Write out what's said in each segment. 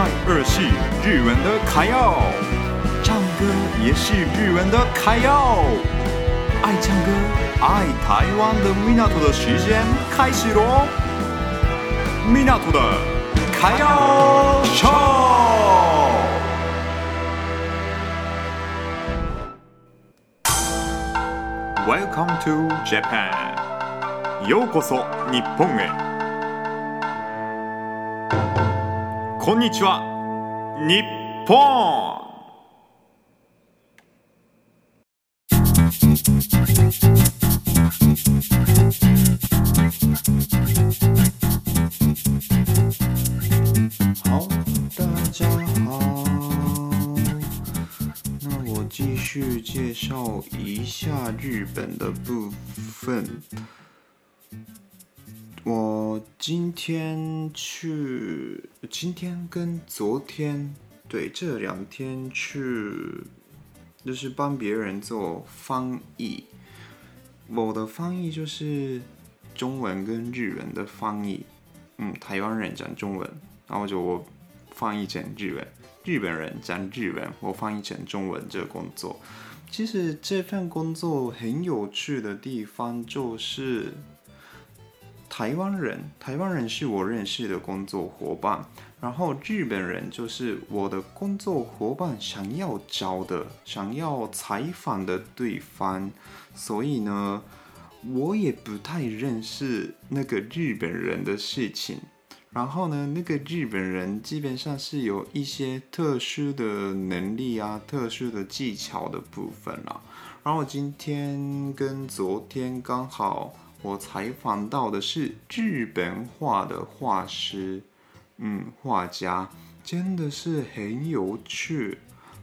拜二是日文的卡耀，唱歌也是日文的卡耀。爱唱歌、爱台湾的米纳图的时间开始喽！米纳图的卡耀秀。Welcome to Japan，ようこそ日本へ。こんにちは，日本。好，大家好。那我继续介绍一下日本的部分。我我今天去，今天跟昨天，对，这两天去，就是帮别人做翻译。我的翻译就是中文跟日文的翻译。嗯，台湾人讲中文，然后就我翻译成日文；日本人讲日文，我翻译成中文。这个工作，其实这份工作很有趣的地方就是。台湾人，台湾人是我认识的工作伙伴，然后日本人就是我的工作伙伴想要找的、想要采访的对方，所以呢，我也不太认识那个日本人的事情。然后呢，那个日本人基本上是有一些特殊的能力啊、特殊的技巧的部分啦。然后今天跟昨天刚好。我采访到的是日本画的画师，嗯，画家真的是很有趣，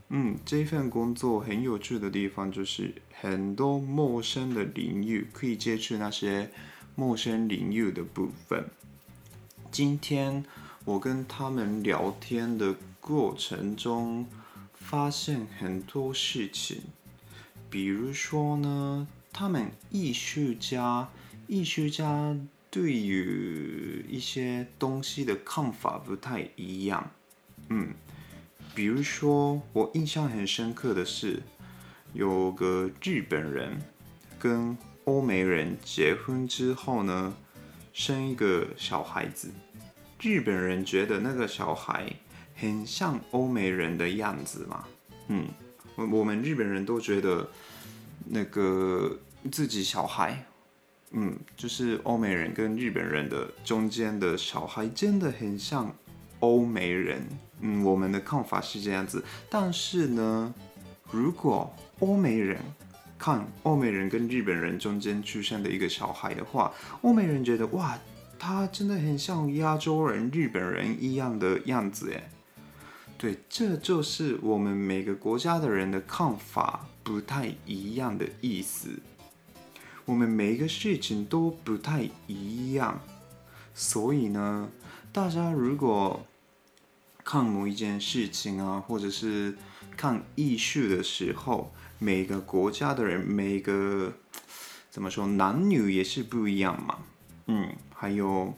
嗯，这份工作很有趣的地方就是很多陌生的领域可以接触那些陌生领域的部分。今天我跟他们聊天的过程中，发现很多事情，比如说呢，他们艺术家。艺术家对于一些东西的看法不太一样，嗯，比如说我印象很深刻的是，有个日本人跟欧美人结婚之后呢，生一个小孩子，日本人觉得那个小孩很像欧美人的样子嘛，嗯，我我们日本人都觉得那个自己小孩。嗯，就是欧美人跟日本人的中间的小孩真的很像欧美人。嗯，我们的看法是这样子。但是呢，如果欧美人看欧美人跟日本人中间出生的一个小孩的话，欧美人觉得哇，他真的很像亚洲人、日本人一样的样子耶。对，这就是我们每个国家的人的看法不太一样的意思。我们每一个事情都不太一样，所以呢，大家如果看某一件事情啊，或者是看艺术的时候，每个国家的人，每个怎么说，男女也是不一样嘛。嗯，还有，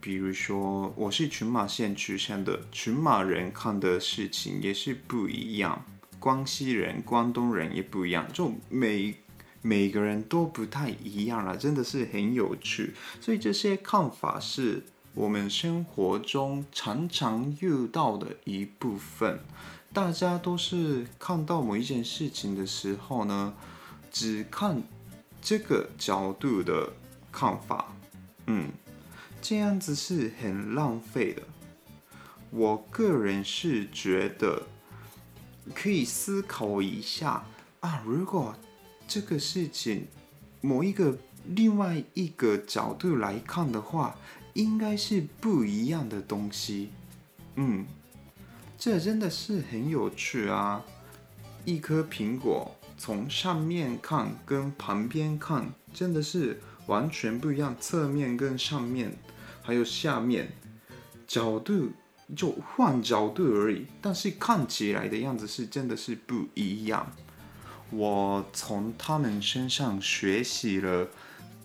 比如说，我是群马县出生的，群马人看的事情也是不一样，广西人、广东人也不一样，就每。每个人都不太一样了，真的是很有趣。所以这些看法是我们生活中常常遇到的一部分。大家都是看到某一件事情的时候呢，只看这个角度的看法，嗯，这样子是很浪费的。我个人是觉得可以思考一下啊，如果。这个事情，某一个另外一个角度来看的话，应该是不一样的东西。嗯，这真的是很有趣啊！一颗苹果从上面看跟旁边看，真的是完全不一样。侧面跟上面，还有下面，角度就换角度而已，但是看起来的样子是真的是不一样。我从他们身上学习了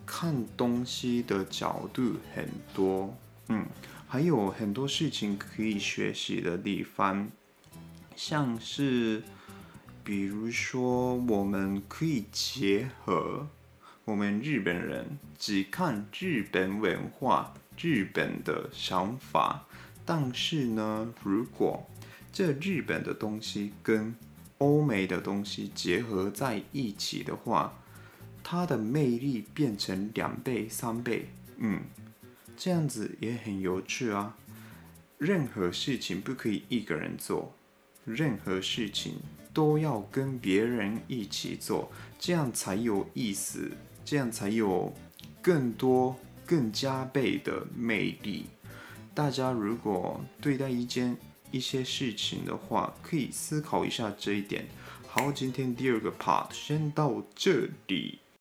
看东西的角度很多，嗯，还有很多事情可以学习的地方，像是，比如说，我们可以结合我们日本人只看日本文化、日本的想法，但是呢，如果这日本的东西跟欧美的东西结合在一起的话，它的魅力变成两倍、三倍，嗯，这样子也很有趣啊。任何事情不可以一个人做，任何事情都要跟别人一起做，这样才有意思，这样才有更多、更加倍的魅力。大家如果对待一件一些事情的话，可以思考一下这一点。好，今天第二个 part 先到这里。